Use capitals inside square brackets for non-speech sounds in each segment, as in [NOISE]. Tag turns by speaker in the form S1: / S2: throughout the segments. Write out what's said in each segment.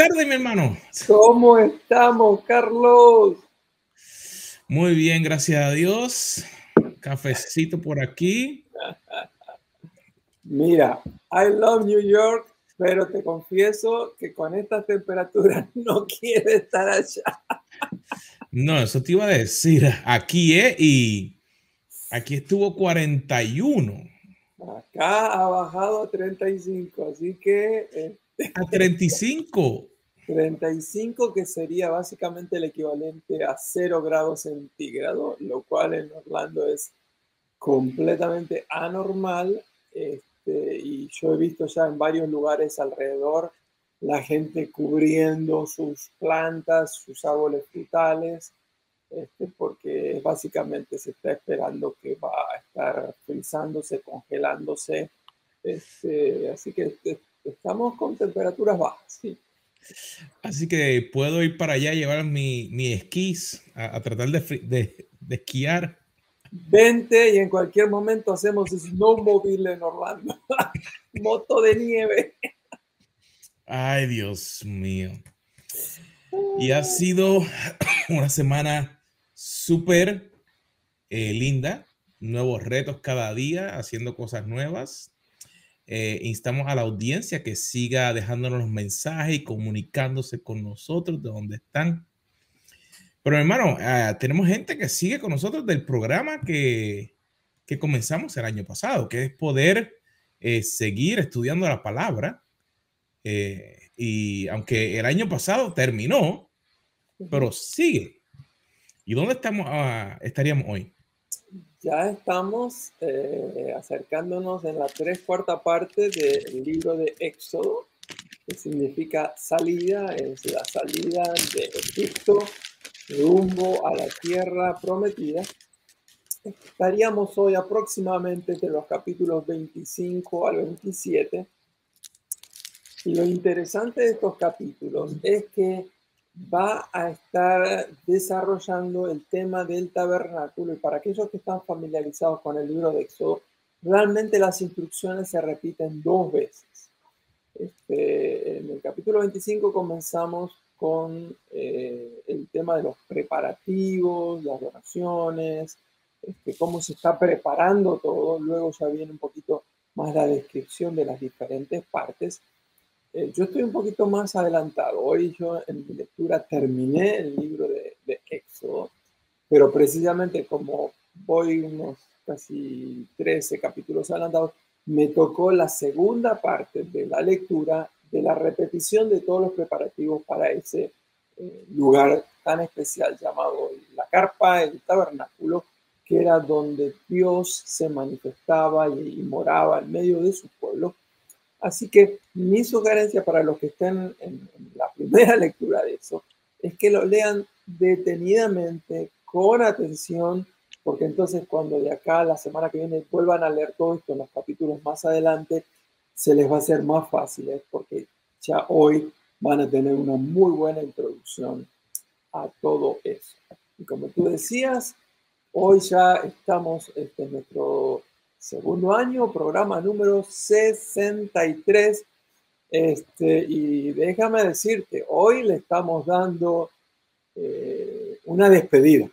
S1: tardes, mi hermano.
S2: ¿Cómo estamos, Carlos?
S1: Muy bien, gracias a Dios. Cafecito por aquí. [LAUGHS]
S2: Mira, I love New York, pero te confieso que con estas temperaturas [LAUGHS] no quiero estar allá.
S1: No, eso te iba a decir. Aquí es y aquí estuvo 41.
S2: Acá ha bajado a 35, así que...
S1: A 35.
S2: 35 que sería básicamente el equivalente a 0 grados centígrados, lo cual en Orlando es completamente anormal. Este, y yo he visto ya en varios lugares alrededor la gente cubriendo sus plantas, sus árboles frutales, este, porque básicamente se está esperando que va a estar frizándose, congelándose. Este, así que este, estamos con temperaturas bajas, sí.
S1: Así que puedo ir para allá, llevar mi, mi esquís a, tratar de, de, esquiar.
S2: Vente y en cualquier momento hacemos snowmobile en Orlando. [LAUGHS] Moto de nieve.
S1: Ay, Dios mío. Y ha sido [CLEARS THROAT] una semana súper eh, linda. Nuevos retos cada día, haciendo cosas nuevas. Eh, instamos a la audiencia que siga dejándonos los mensajes y comunicándose con nosotros de donde están. Pero hermano, ah, tenemos gente que sigue con nosotros del programa que, que comenzamos el año pasado, que es poder eh, seguir estudiando la palabra. Eh, y aunque el año pasado terminó, pero sigue. ¿Y dónde estamos, ah, estaríamos hoy?
S2: Ya estamos eh, acercándonos en la tres cuarta parte del libro de Éxodo, que significa salida, es la salida de Egipto rumbo a la tierra prometida. Estaríamos hoy aproximadamente de los capítulos 25 al 27. Y lo interesante de estos capítulos es que va a estar desarrollando el tema del tabernáculo. Y para aquellos que están familiarizados con el libro de Éxodo, realmente las instrucciones se repiten dos veces. Este, en el capítulo 25 comenzamos con eh, el tema de los preparativos, las donaciones, este, cómo se está preparando todo, luego ya viene un poquito más la descripción de las diferentes partes eh, yo estoy un poquito más adelantado. Hoy yo en mi lectura terminé el libro de, de Éxodo, pero precisamente como voy unos casi 13 capítulos adelantados, me tocó la segunda parte de la lectura de la repetición de todos los preparativos para ese eh, lugar tan especial llamado la carpa, el tabernáculo, que era donde Dios se manifestaba y moraba en medio de su pueblo Así que mi sugerencia para los que estén en, la primera [LAUGHS] lectura de eso es que lo lean detenidamente, con atención, porque entonces cuando de acá la semana que viene vuelvan a leer todo esto en los capítulos más adelante, se les va a hacer más fácil, porque ya hoy van a tener una muy buena introducción a todo eso. Y como tú decías, hoy ya estamos, este nuestro segundo año, programa número 63. Este, y déjame decirte, hoy le estamos dando eh, una despedida.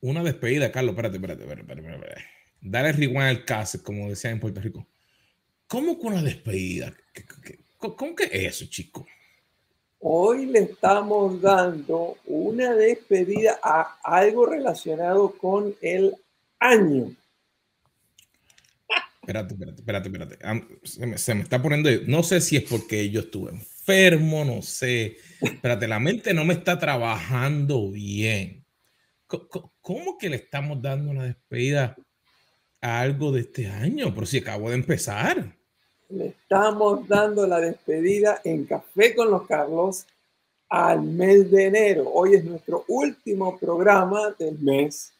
S1: Una despedida, Carlos, espérate, espérate, espérate, espérate, Dale rewind al caso, como decía en Puerto Rico. ¿Cómo con una despedida? ¿Cómo que es eso, chico?
S2: Hoy le estamos dando una despedida a algo relacionado con el año.
S1: Espérate, espérate, espérate, espérate. Se me, está poniendo. No sé si es porque yo estuve enfermo, no sé. Espérate, la mente no me está trabajando bien. ¿Cómo, que le estamos dando una despedida a algo de este año? Pero si acabo de empezar.
S2: Le estamos dando la despedida en Café con los Carlos al mes de enero. Hoy es nuestro último programa del mes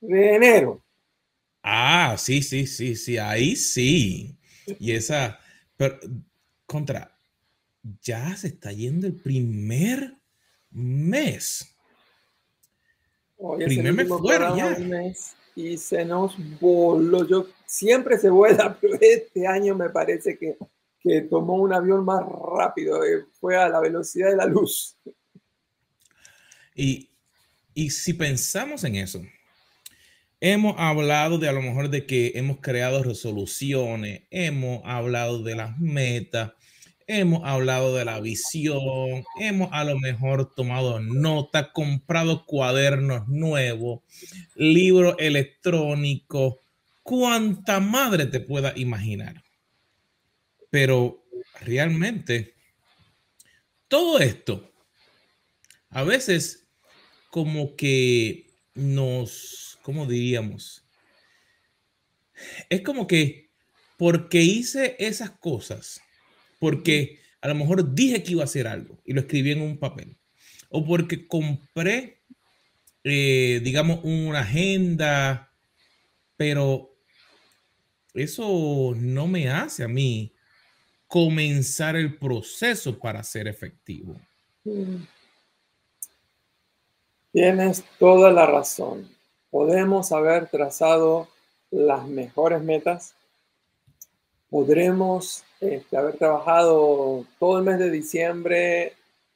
S2: de enero.
S1: Ah, sí, sí, sí, sí, ahí sí. Y esa, pero contra, ya se está yendo el primer mes.
S2: Hoy primer mes fuera ya. y se nos voló. Yo siempre se vuela, [LAUGHS] pero este año me parece que que tomó un avión más rápido, eh, fue a la velocidad de la luz.
S1: Y, y si pensamos en eso, hemos hablado de a lo mejor de que hemos creado resoluciones, hemos hablado de las metas, hemos hablado de la visión, hemos a lo mejor tomado nota, comprado cuadernos nuevos, libros electrónicos, cuanta madre te pueda imaginar. Pero realmente, todo esto, a veces como que nos, ¿cómo diríamos? Es como que porque hice esas cosas, porque a lo mejor dije que iba a hacer algo y lo escribí en un papel, o porque compré, eh, digamos, una agenda, pero eso no me hace a mí comenzar el proceso para ser efectivo.
S2: Tienes toda la razón. Podemos haber trazado las mejores metas. Podremos este, haber trabajado todo el mes de diciembre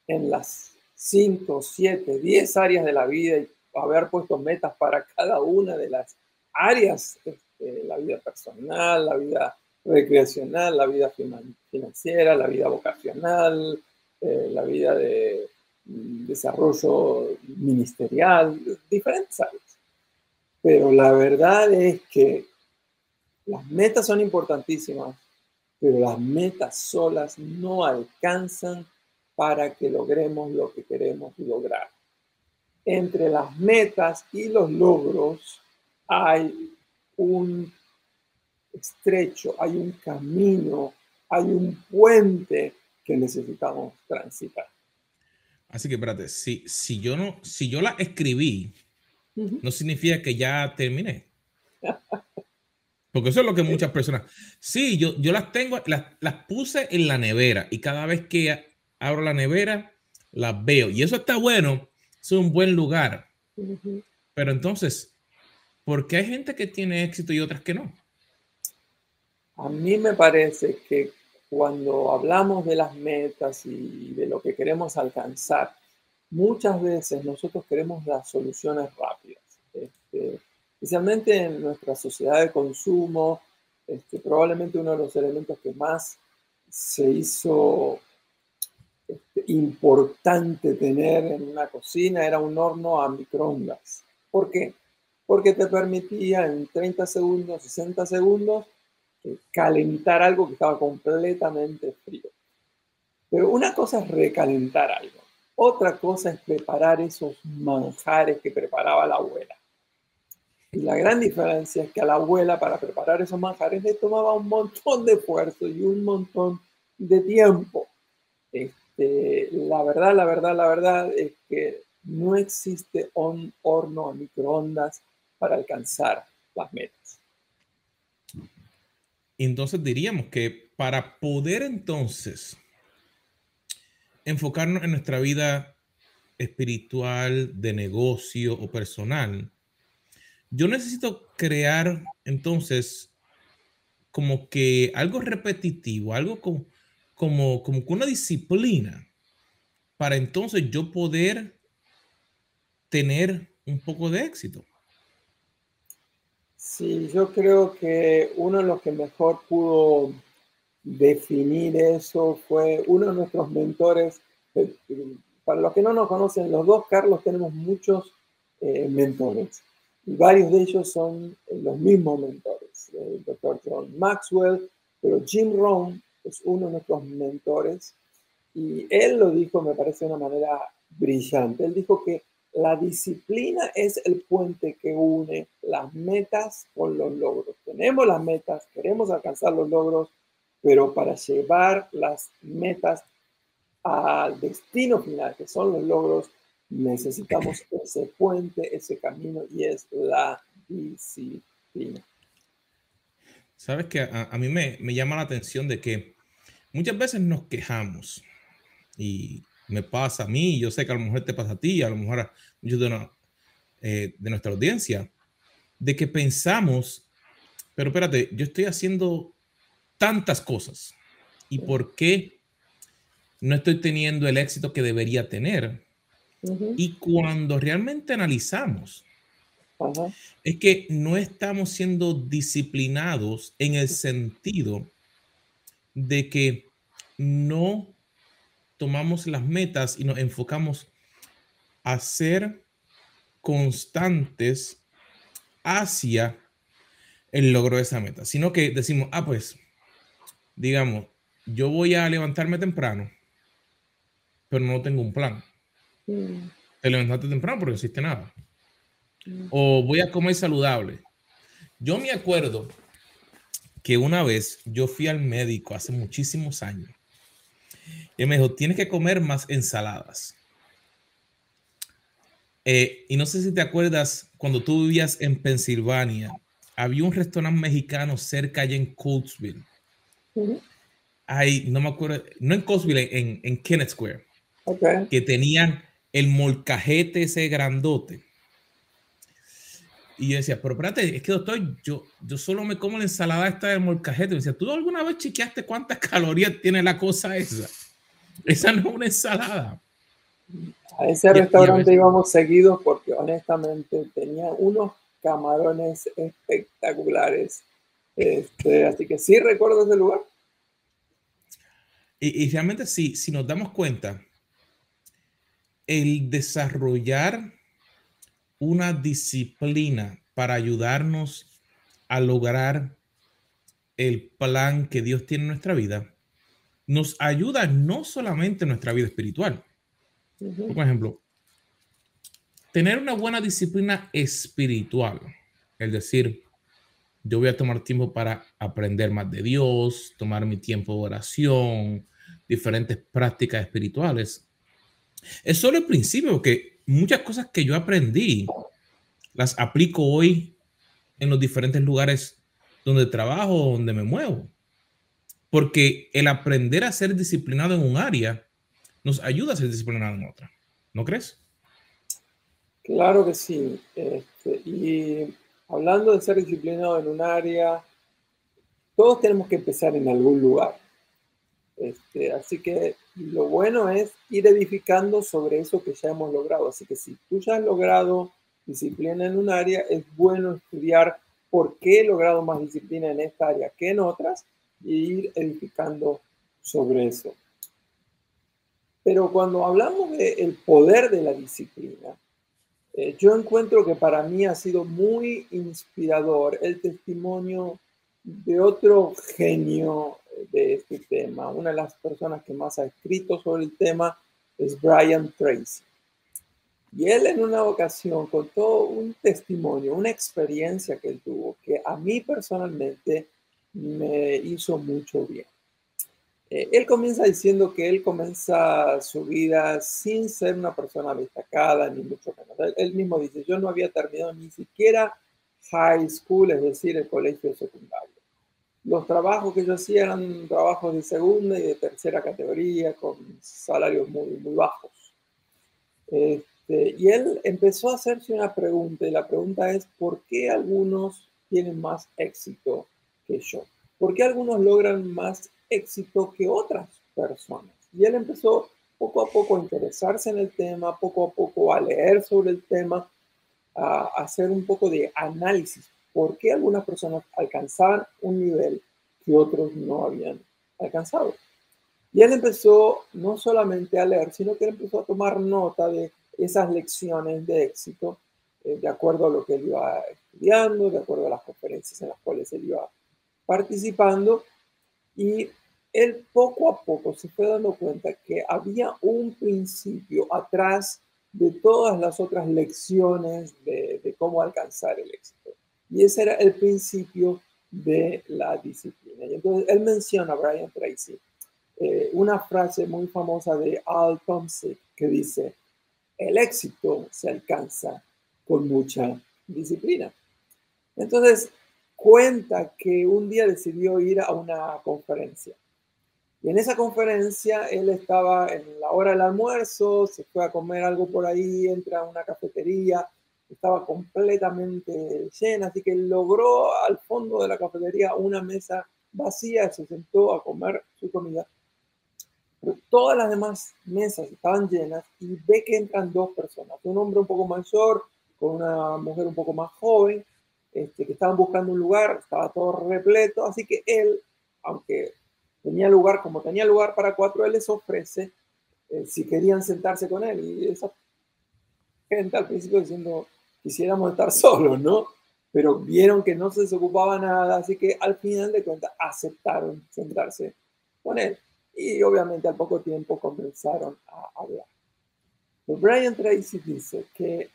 S2: en las 5, 7, 10 áreas de la vida y haber puesto metas para cada una de las áreas, este, la vida personal, la vida recreacional, la vida financiera, la vida vocacional, eh, la vida de mm, desarrollo ministerial, diferentes áreas. Pero la verdad es que las metas son importantísimas, pero las metas solas no alcanzan para que logremos lo que queremos lograr. Entre las metas y los logros hay un estrecho, hay un camino, hay un puente que necesitamos transitar.
S1: Así que espérate, si, si yo no, si yo la escribí, no significa que ya terminé. Porque eso es lo que muchas personas. Sí, yo, yo las tengo, las, las puse en la nevera y cada vez que abro la nevera, las veo. Y eso está bueno, es un buen lugar. Pero entonces, ¿por qué hay gente que tiene éxito y otras que no?
S2: A mí me parece que cuando hablamos de las metas y de lo que queremos alcanzar, muchas veces nosotros queremos las soluciones rápidas. Especialmente en nuestra sociedad de consumo, este, probablemente uno de los elementos que más se hizo este, importante tener en una cocina era un horno a microondas. ¿Por qué? Porque te permitía en 30 segundos, 60 segundos, calentar algo que estaba completamente frío. Pero una cosa es recalentar algo, otra cosa es preparar esos manjares que preparaba la abuela. Y la gran diferencia es que a la abuela para preparar esos manjares le tomaba un montón de esfuerzo y un montón de tiempo. Este, la verdad, la verdad, la verdad es que no existe un horno a microondas para alcanzar las metas.
S1: Entonces diríamos que para poder entonces enfocarnos en nuestra vida espiritual, de negocio o personal, yo necesito crear entonces como que algo repetitivo, algo como, como, como una disciplina para entonces yo poder tener un poco de éxito.
S2: Sí, yo creo que uno de los que mejor pudo definir eso fue uno de nuestros mentores. Eh, para los que no nos conocen, los dos Carlos tenemos muchos eh, mentores y varios de ellos son eh, los mismos mentores. El doctor John Maxwell, pero Jim Rohn es uno de nuestros mentores y él lo dijo, me parece de una manera brillante. Él dijo que la disciplina es el puente que une las metas con los logros. Tenemos las metas, queremos alcanzar los logros, pero para llevar las metas al destino final, que son los logros, necesitamos ese puente, ese camino y es la disciplina.
S1: Sabes que a, mí me, me llama la atención de que muchas veces nos quejamos y me pasa a mí, yo sé que a lo mejor te pasa a ti, a lo mejor a muchos de, eh, de nuestra audiencia, de que pensamos, pero espérate, yo estoy haciendo tantas cosas y por qué no estoy teniendo el éxito que debería tener. Y cuando realmente analizamos, es que no estamos siendo disciplinados en el sentido de que no tomamos las metas y nos enfocamos a ser constantes hacia el logro de esa meta, sino que decimos, ah, pues, digamos, yo voy a levantarme temprano, pero no tengo un plan. Mm. Te levantaste temprano porque no existe nada. Mm. O voy a comer saludable. Yo me acuerdo que una vez yo fui al médico hace muchísimos años y me dijo, tienes que comer más ensaladas. Eh, y no sé si te acuerdas, cuando tú vivías en Pensilvania, había un restaurante mexicano cerca allá en Coatesville. no me acuerdo, no en Coatesville, en, en Kenneth Square. Que tenían el molcajete ese grandote. Y yo decía, pero espérate, es que doctor, yo, yo solo me como la ensalada esta del molcajete. Me decía, ¿tú alguna vez chequeaste cuántas [LAUGHS] calorías tiene la cosa esa? Esa no es una ensalada.
S2: A ese restaurante íbamos seguidos porque honestamente tenía unos camarones espectaculares. Este, así que sí recuerdo ese lugar.
S1: Y, y, realmente sí, si nos damos cuenta, el desarrollar una disciplina para ayudarnos a lograr el plan que Dios tiene en nuestra vida, nos ayuda no solamente en nuestra vida espiritual. Por ejemplo, tener una buena disciplina espiritual, es decir, yo voy a tomar tiempo para aprender más de Dios, tomar mi tiempo de oración, diferentes prácticas espirituales. Es solo el principio, porque muchas cosas que yo aprendí las aplico hoy en los diferentes lugares donde trabajo, donde me muevo. Porque el aprender a ser disciplinado en un área nos ayuda a ser disciplinado en otra. ¿No crees?
S2: Claro que sí. Este, y hablando de ser disciplinado en un área, todos tenemos que empezar en algún lugar. Este, así que lo bueno es ir edificando sobre eso que ya hemos logrado. Así que si tú ya has logrado disciplina en un área, es bueno estudiar por qué he logrado más disciplina en esta área que en otras ir edificando sobre eso. Pero cuando hablamos del poder de la disciplina, eh, yo encuentro que para mí ha sido muy inspirador el testimonio de otro genio de este tema. Una de las personas que más ha escrito sobre el tema es Brian Tracy. Y él en una ocasión contó un testimonio, una experiencia que él tuvo, que a mí personalmente me hizo mucho bien. Eh, él comienza diciendo que él comienza su vida sin ser una persona destacada, ni mucho menos. Él, mismo dice, yo no había terminado ni siquiera high school, es decir, el colegio secundario. Los trabajos que yo hacía eran trabajos de segunda y de tercera categoría, con salarios muy, muy bajos. Este, y él empezó a hacerse una pregunta, y la pregunta es, ¿por qué algunos tienen más éxito que yo. ¿Por qué algunos logran más éxito que otras personas? Y él empezó poco a poco a interesarse en el tema, poco a poco a leer sobre el tema, a hacer un poco de análisis. ¿Por qué algunas personas alcanzaban un nivel que otros no habían alcanzado? Y él empezó no solamente a leer, sino que él empezó a tomar nota de esas lecciones de éxito, eh, de acuerdo a lo que él iba estudiando, de acuerdo a las conferencias en las cuales él iba participando y él poco a poco se fue dando cuenta que había un principio atrás de todas las otras lecciones de, cómo alcanzar el éxito. Y ese era el principio de la disciplina. Y entonces él menciona a Brian Tracy eh, una frase muy famosa de Al Thompson que dice, el éxito se alcanza con mucha disciplina. Entonces, cuenta que un día decidió ir a una conferencia. Y en esa conferencia él estaba en la hora del almuerzo, se fue a comer algo por ahí, entra a una cafetería, estaba completamente llena, así que logró al fondo de la cafetería una mesa vacía, se sentó a comer su comida. Pero todas las demás mesas estaban llenas y ve que entran dos personas, un hombre un poco mayor con una mujer un poco más joven, este, que estaban buscando un lugar, estaba todo repleto, así que él, aunque tenía lugar, como tenía lugar para cuatro, él les ofrece eh, si querían sentarse con él. Y esa gente al principio diciendo, quisiéramos estar solos, ¿no? Pero vieron que no se desocupaba nada, así que al final de cuentas aceptaron sentarse con él. Y obviamente al poco tiempo comenzaron a hablar. Pero Brian Tracy dice que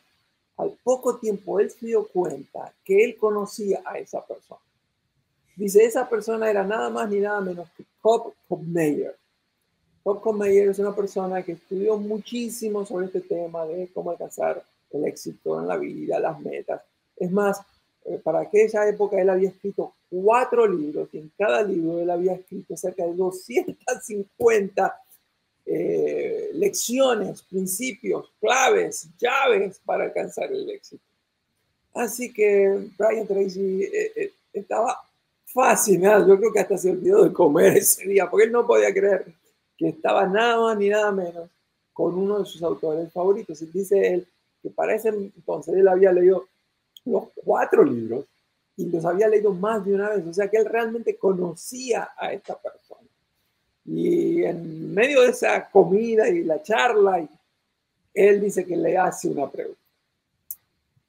S2: al poco tiempo él se dio cuenta que él conocía a esa persona. Dice, esa persona era nada más ni nada menos que Cobb Meyer. Cobb Meyer es una persona que estudió muchísimo sobre este tema de cómo alcanzar el éxito en la vida, las metas. Es más, eh, para aquella época él había escrito cuatro libros y en cada libro él había escrito cerca de 250 eh, lecciones, principios, claves, llaves para alcanzar el éxito. Así que Brian Tracy eh, estaba fascinado, yo creo que hasta se olvidó de comer ese día, porque él no podía creer que estaba nada más ni nada menos con uno de sus autores favoritos. Dice él que para ese entonces él había leído los cuatro libros y los había leído más de una vez, o sea que él realmente conocía a esta persona. Y en medio de esa comida y la charla, él dice que le hace una pregunta.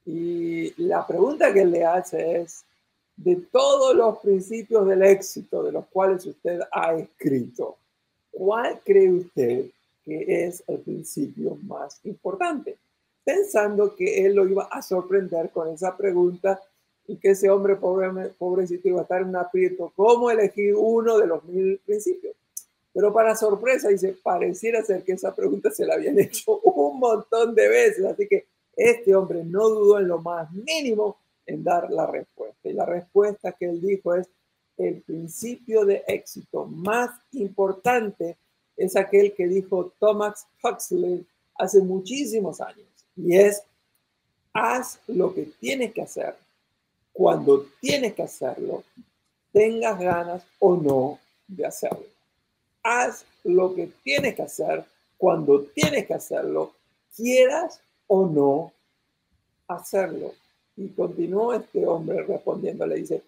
S2: Y la pregunta que le hace es, de todos los principios del éxito de los cuales usted ha escrito, ¿cuál cree usted que es el principio más importante? Pensando que él lo iba a sorprender con esa pregunta y que ese hombre pobre, pobrecito iba a estar en un aprieto, ¿cómo elegir uno de los mil principios? Pero para sorpresa, dice, pareciera ser que esa pregunta se la habían [LAUGHS] hecho un montón de veces, así que este hombre no dudó en lo más mínimo en dar la respuesta. Y la respuesta que él dijo es, el principio de éxito más importante es aquel que dijo Thomas Huxley hace muchísimos años, y es, haz lo que tienes que hacer cuando tienes que hacerlo, tengas ganas o no de hacerlo. Haz lo que tienes que hacer cuando tienes que hacerlo, quieras o no hacerlo. Y continuó este hombre respondiendo, le dice,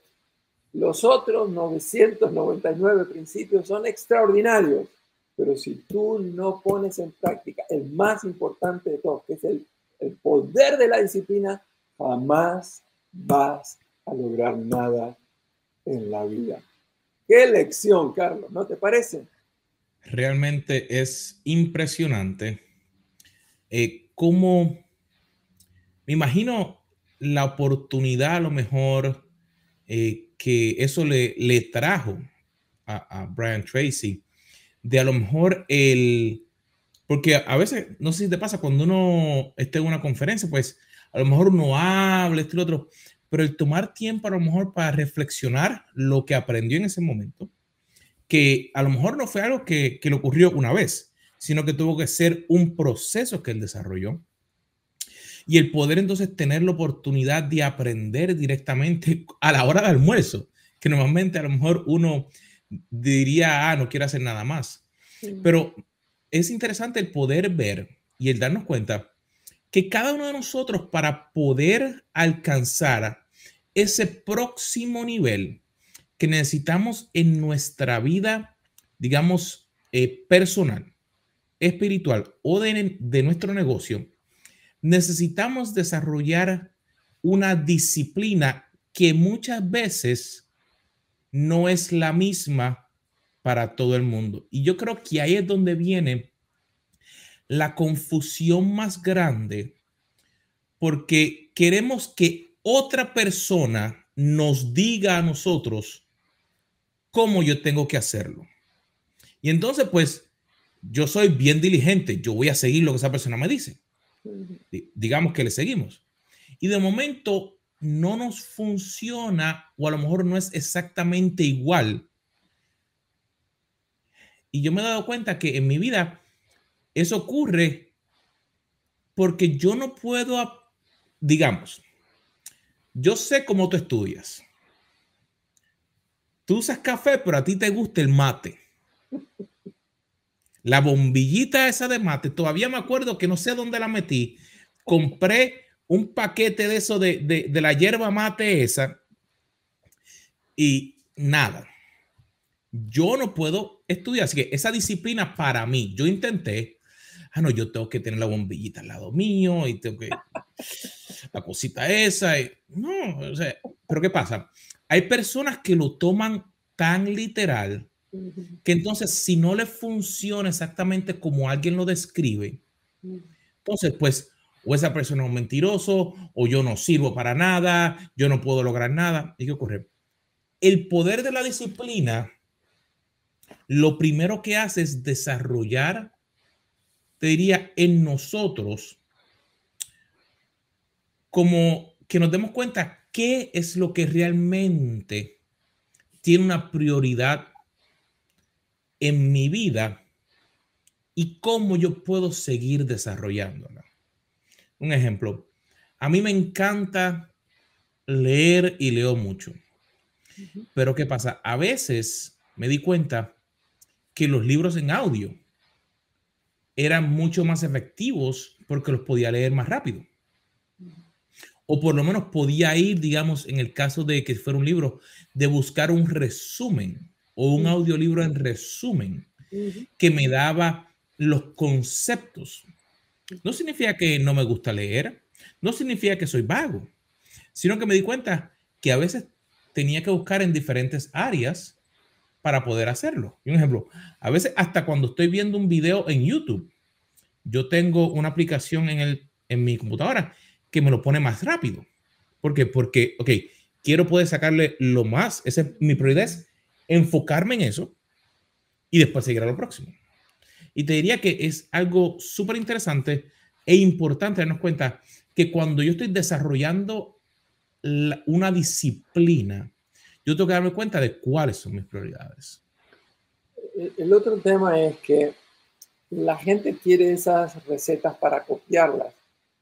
S2: los otros 999 principios son extraordinarios, pero si tú no pones en práctica el más importante de todos, que es el, el poder de la disciplina, jamás vas a lograr nada en la vida. Qué lección, Carlos, ¿no te parece?
S1: Realmente es impresionante eh, cómo, me imagino la oportunidad a lo mejor eh, que eso le, le trajo a, Brian Tracy, de a lo mejor el, porque a veces, no sé si te pasa, cuando uno está en una conferencia, pues a lo mejor uno habla, esto y lo otro, pero el tomar tiempo a lo mejor para reflexionar lo que aprendió en ese momento, que a lo mejor no fue algo que, que le ocurrió una vez, sino que tuvo que ser un proceso que él desarrolló y el poder entonces tener la oportunidad de aprender directamente a la hora de almuerzo, que normalmente a lo mejor uno diría, ah, no quiero hacer nada más. Pero es interesante el poder ver y el darnos cuenta que cada uno de nosotros para poder alcanzar ese próximo nivel que necesitamos en nuestra vida, digamos, eh, personal, espiritual o de, de nuestro negocio, necesitamos desarrollar una disciplina que muchas veces no es la misma para todo el mundo. Y yo creo que ahí es donde viene la confusión más grande, porque queremos que otra persona nos diga a nosotros cómo yo tengo que hacerlo. Y entonces, pues, yo soy bien diligente, yo voy a seguir lo que esa persona me dice digamos que le seguimos. Y de momento no nos funciona o a lo mejor no es exactamente igual. Y yo me he dado cuenta que en mi vida eso ocurre porque yo no puedo, digamos, yo sé cómo tú estudias. tú usas café, pero a ti te gusta el mate. La bombillita esa de mate, todavía me acuerdo que no sé dónde la metí. Compré un paquete de eso de, de la hierba mate esa y nada. Yo no puedo estudiar, así que esa disciplina para mí, yo intenté, ah, no, yo tengo que tener la bombillita al lado mío y tengo que, la cosita esa, y, no, o sea, pero ¿qué pasa? Hay personas que lo toman tan literal que entonces si no le funciona exactamente como alguien lo describe, entonces pues o esa persona es un mentiroso, o yo no sirvo para nada, yo no puedo lograr nada. ¿Y qué ocurre? El poder de la disciplina, lo primero que hace es desarrollar, te diría, en nosotros, como que nos demos cuenta qué es lo que realmente tiene una prioridad en mi vida y cómo yo puedo seguir desarrollándola. Un ejemplo, a mí me encanta leer y leo mucho. Pero ¿qué pasa? A veces me di cuenta que los libros en audio eran mucho más efectivos porque los podía leer más rápido o por lo menos podía ir, digamos, en el caso de que fuera un libro, de buscar un resumen o un audiolibro en resumen que me daba los conceptos. No significa que no me gusta leer, no significa que soy vago, sino que me di cuenta que a veces tenía que buscar en diferentes áreas para poder hacerlo. Y un ejemplo, a veces hasta cuando estoy viendo un video en YouTube, yo tengo una aplicación en, el, en mi computadora que me lo pone más rápido. ¿Por qué? Porque, ok, quiero poder sacarle lo más, esa es mi prioridad, es enfocarme en eso y después seguir a lo próximo. Y te diría que es algo súper interesante e importante darnos cuenta que cuando yo estoy desarrollando una disciplina, yo tengo que darme cuenta de cuáles son mis prioridades.
S2: El otro tema es que la gente quiere esas recetas para copiarlas,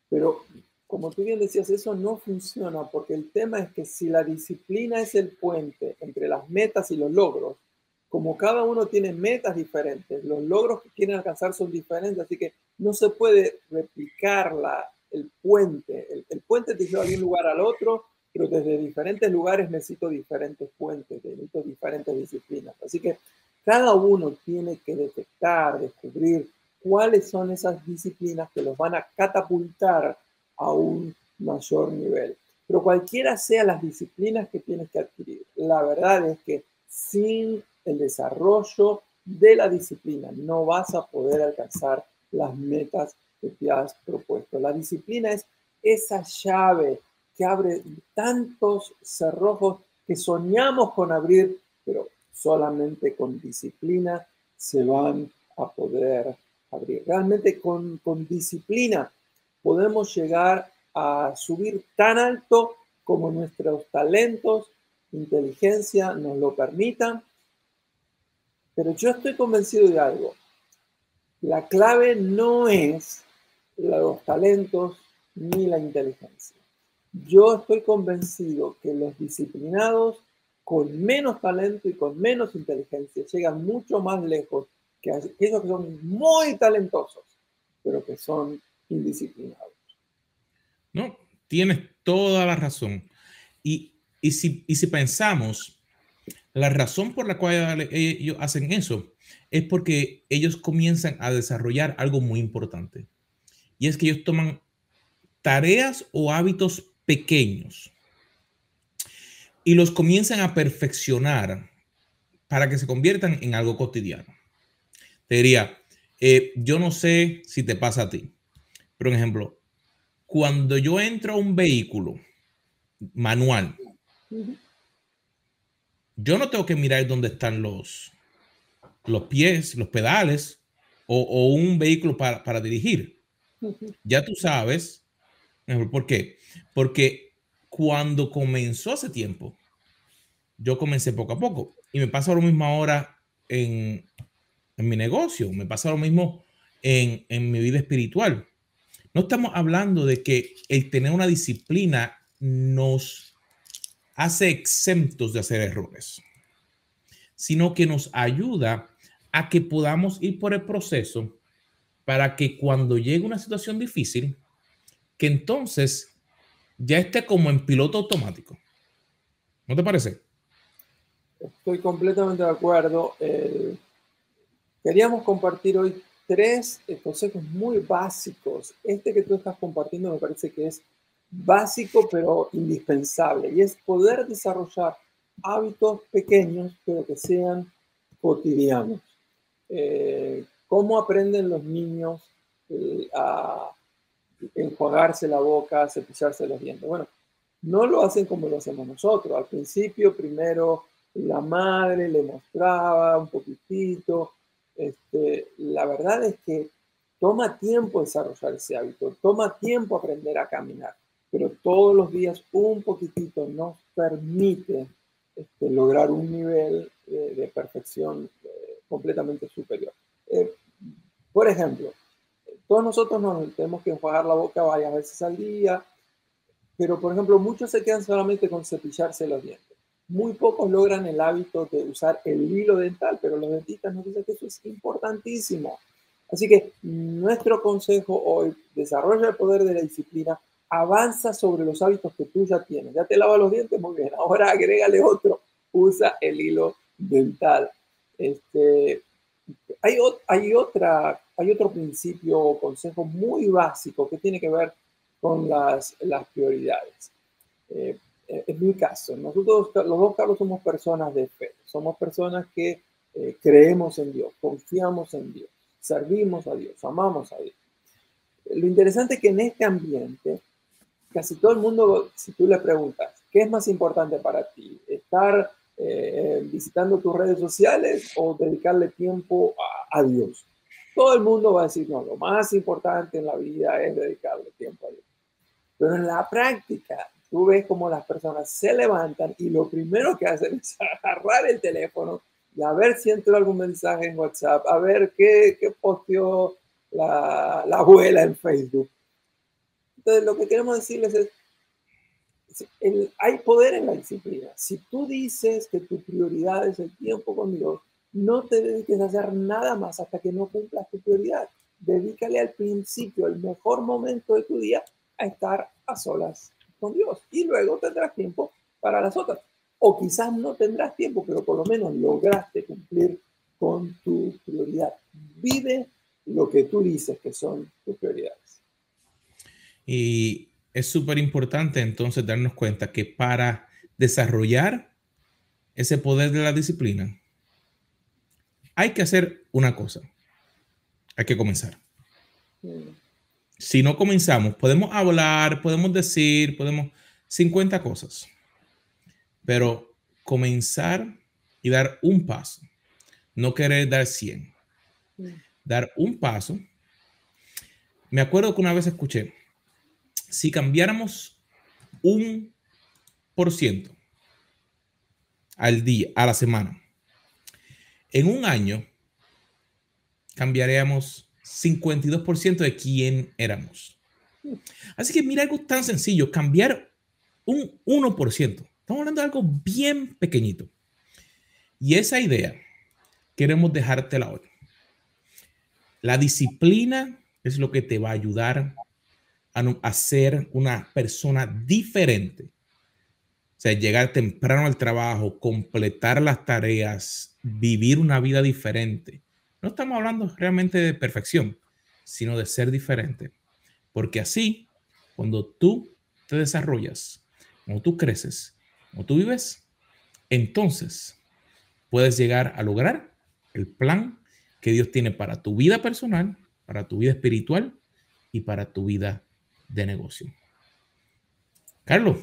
S2: pero como tú bien decías, eso no funciona porque el tema es que si la disciplina es el puente entre las metas y los logros, como cada uno tiene metas diferentes, los logros que quieren alcanzar son diferentes, así que no se puede replicar la, el puente. El, puente te lleva de un lugar al otro, pero desde diferentes lugares necesito diferentes puentes, necesito diferentes disciplinas. Así que cada uno tiene que detectar, descubrir cuáles son esas disciplinas que los van a catapultar a un mayor nivel. Pero cualquiera sea las disciplinas que tienes que adquirir, la verdad es que sin el desarrollo de la disciplina no vas a poder alcanzar las metas que te has propuesto. La disciplina es esa llave que abre tantos cerrojos que soñamos con abrir, pero solamente con disciplina se van a poder abrir. Realmente con, con disciplina podemos llegar a subir tan alto como nuestros talentos, inteligencia nos lo permitan. Pero yo estoy convencido de algo. La clave no es los talentos ni la inteligencia. Yo estoy convencido que los disciplinados con menos talento y con menos inteligencia llegan mucho más lejos que aquellos que son muy talentosos, pero que son indisciplinados.
S1: No, tienes toda la razón. Y, si, y si pensamos, la razón por la cual ellos hacen eso es porque ellos comienzan a desarrollar algo muy importante. Y es que ellos toman tareas o hábitos pequeños y los comienzan a perfeccionar para que se conviertan en algo cotidiano. Te diría, eh, yo no sé si te pasa a ti, por ejemplo, cuando yo entro a un vehículo manual, yo no tengo que mirar dónde están los, los pies, los pedales o, un vehículo para, dirigir. Ya tú sabes. ¿Por qué? Porque cuando comenzó hace tiempo, yo comencé poco a poco y me pasa lo mismo ahora en, mi negocio, me pasa lo mismo en, en mi vida espiritual. No estamos hablando de que el tener una disciplina nos hace exentos de hacer errores. sino que nos ayuda a que podamos ir por el proceso para que cuando llegue una situación difícil, que entonces ya esté como en piloto automático. ¿No te parece?
S2: Estoy completamente de acuerdo. queríamos compartir hoy tres eh, consejos muy básicos. Este que tú estás compartiendo me parece que es básico pero indispensable y es poder desarrollar hábitos pequeños pero que sean cotidianos. Eh, ¿Cómo aprenden los niños eh, a enjuagarse la boca, cepillarse los dientes? Bueno, no lo hacen como lo hacemos nosotros. Al principio, primero la madre le mostraba un poquitito. Este, la verdad es que toma tiempo desarrollar ese hábito, toma tiempo aprender a caminar, pero todos los días un poquitito nos permite este, lograr un nivel de perfección eh, completamente superior. Eh, por ejemplo, todos nosotros nos tenemos que enjuagar la boca varias veces al día, pero por ejemplo, muchos se quedan solamente con cepillarse los dientes. Muy pocos logran el hábito de usar el hilo dental, pero los dentistas nos dicen que eso es importantísimo. Así que nuestro consejo hoy, desarrolla el poder de la disciplina, avanza sobre los hábitos que tú ya tienes. Ya te lavas los dientes, muy bien. Ahora agrégale otro, usa el hilo dental. Este, hay, otro principio o consejo muy básico que tiene que ver con las, prioridades. Eh, en mi caso, nosotros los dos Carlos somos personas de fe, somos personas que eh, creemos en Dios, confiamos en Dios, servimos a Dios, amamos a Dios. Lo interesante es que en este ambiente, casi todo el mundo, si tú le preguntas, ¿qué es más importante para ti? ¿Estar eh, visitando tus redes sociales o dedicarle tiempo a, Dios. Todo el mundo va a decir, no, lo más importante en la vida es dedicarle tiempo a Dios. Pero en la práctica, tú ves como las personas se levantan y lo primero que hacen [LAUGHS] es agarrar el teléfono y a ver si entró algún mensaje en WhatsApp, a ver qué, qué posteó la, la abuela en Facebook. Entonces, lo que queremos decirles es, hay poder en la disciplina. Si tú dices que tu prioridad es el tiempo con Dios, no te dediques a hacer nada más hasta que no cumplas tu prioridad. Dedícale al principio, el mejor momento de tu día, a estar a solas con Dios. Y luego tendrás tiempo para las otras. O quizás no tendrás tiempo, pero por lo menos lograste cumplir con tu prioridad. Vive lo que tú dices que son tus prioridades.
S1: Y es súper importante entonces darnos cuenta que para desarrollar ese poder de la disciplina, hay que hacer una cosa. Hay que comenzar. Si no comenzamos, podemos hablar, podemos decir, podemos 50 cosas, pero comenzar y dar un paso, no querer dar 100, dar un paso. Me acuerdo que una vez escuché, si cambiáramos un por ciento al día, a la semana, en un año cambiaríamos 52% de quién éramos. Así que mira algo tan sencillo, cambiar un 1%. Estamos hablando de algo bien pequeñito. Y esa idea queremos dejártela hoy. La disciplina es lo que te va a ayudar a, ser una persona diferente. O sea, llegar temprano al trabajo, completar las tareas, vivir una vida diferente. No estamos hablando realmente de perfección, sino de ser diferente. Porque así, cuando tú te desarrollas, cuando tú creces, cuando tú vives, entonces puedes llegar a lograr el plan que Dios tiene para tu vida personal, para tu vida espiritual y para tu vida de negocio. Carlos,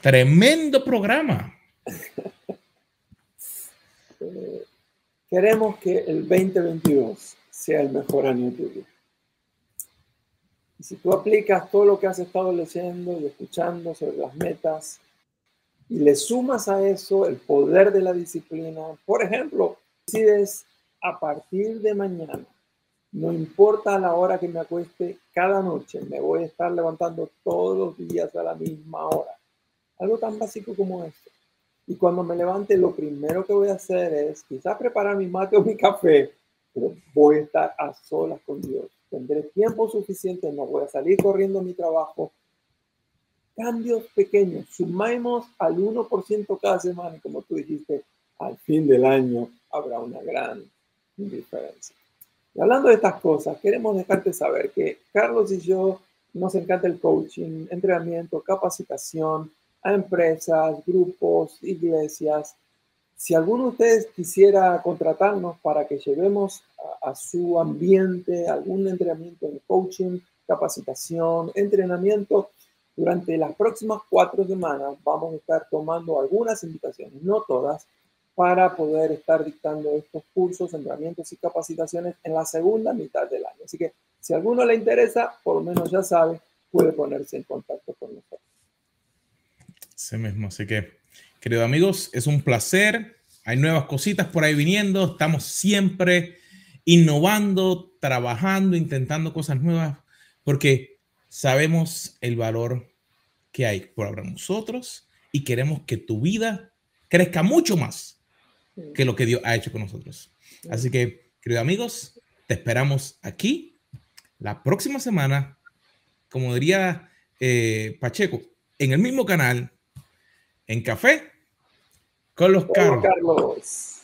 S1: tremendo programa. [LAUGHS]
S2: queremos que el 2022 sea el mejor año tuyo. Y si tú aplicas todo lo que has estado leyendo y escuchando sobre las metas y le sumas a eso el poder de la disciplina, por ejemplo, decides a partir de mañana no importa la hora que me acueste, cada noche me voy a estar levantando todos los días a la misma hora. Algo tan básico como esto. Y cuando me levante, lo primero que voy a hacer es quizás preparar mi mate o mi café, pero voy a estar a solas con Dios. Tendré tiempo suficiente, no voy a salir corriendo a mi trabajo. Cambios pequeños, sumamos al 1% cada semana, como tú dijiste, al fin del año habrá una gran diferencia. Y hablando de estas cosas, queremos dejarte saber que Carlos y yo nos encanta el coaching, entrenamiento, capacitación a empresas, grupos, iglesias. Si alguno de ustedes quisiera contratarnos para que llevemos a, a su ambiente algún entrenamiento de coaching, capacitación, entrenamiento, durante las próximas cuatro semanas vamos a estar tomando algunas invitaciones, no todas, para poder estar dictando estos cursos, entrenamientos y capacitaciones en la segunda mitad del año. Así que si a alguno le interesa, por lo menos ya sabe, puede ponerse en contacto con nosotros.
S1: Sí mismo, así que, queridos amigos, es un placer. Hay nuevas cositas por ahí viniendo. Estamos siempre innovando, trabajando, intentando cosas nuevas, porque sabemos el valor que hay por nosotros y queremos que tu vida crezca mucho más que lo que Dios ha hecho con nosotros. Así que, queridos amigos, te esperamos aquí la próxima semana, como diría eh, Pacheco, en el mismo canal, en Café con los Carlos.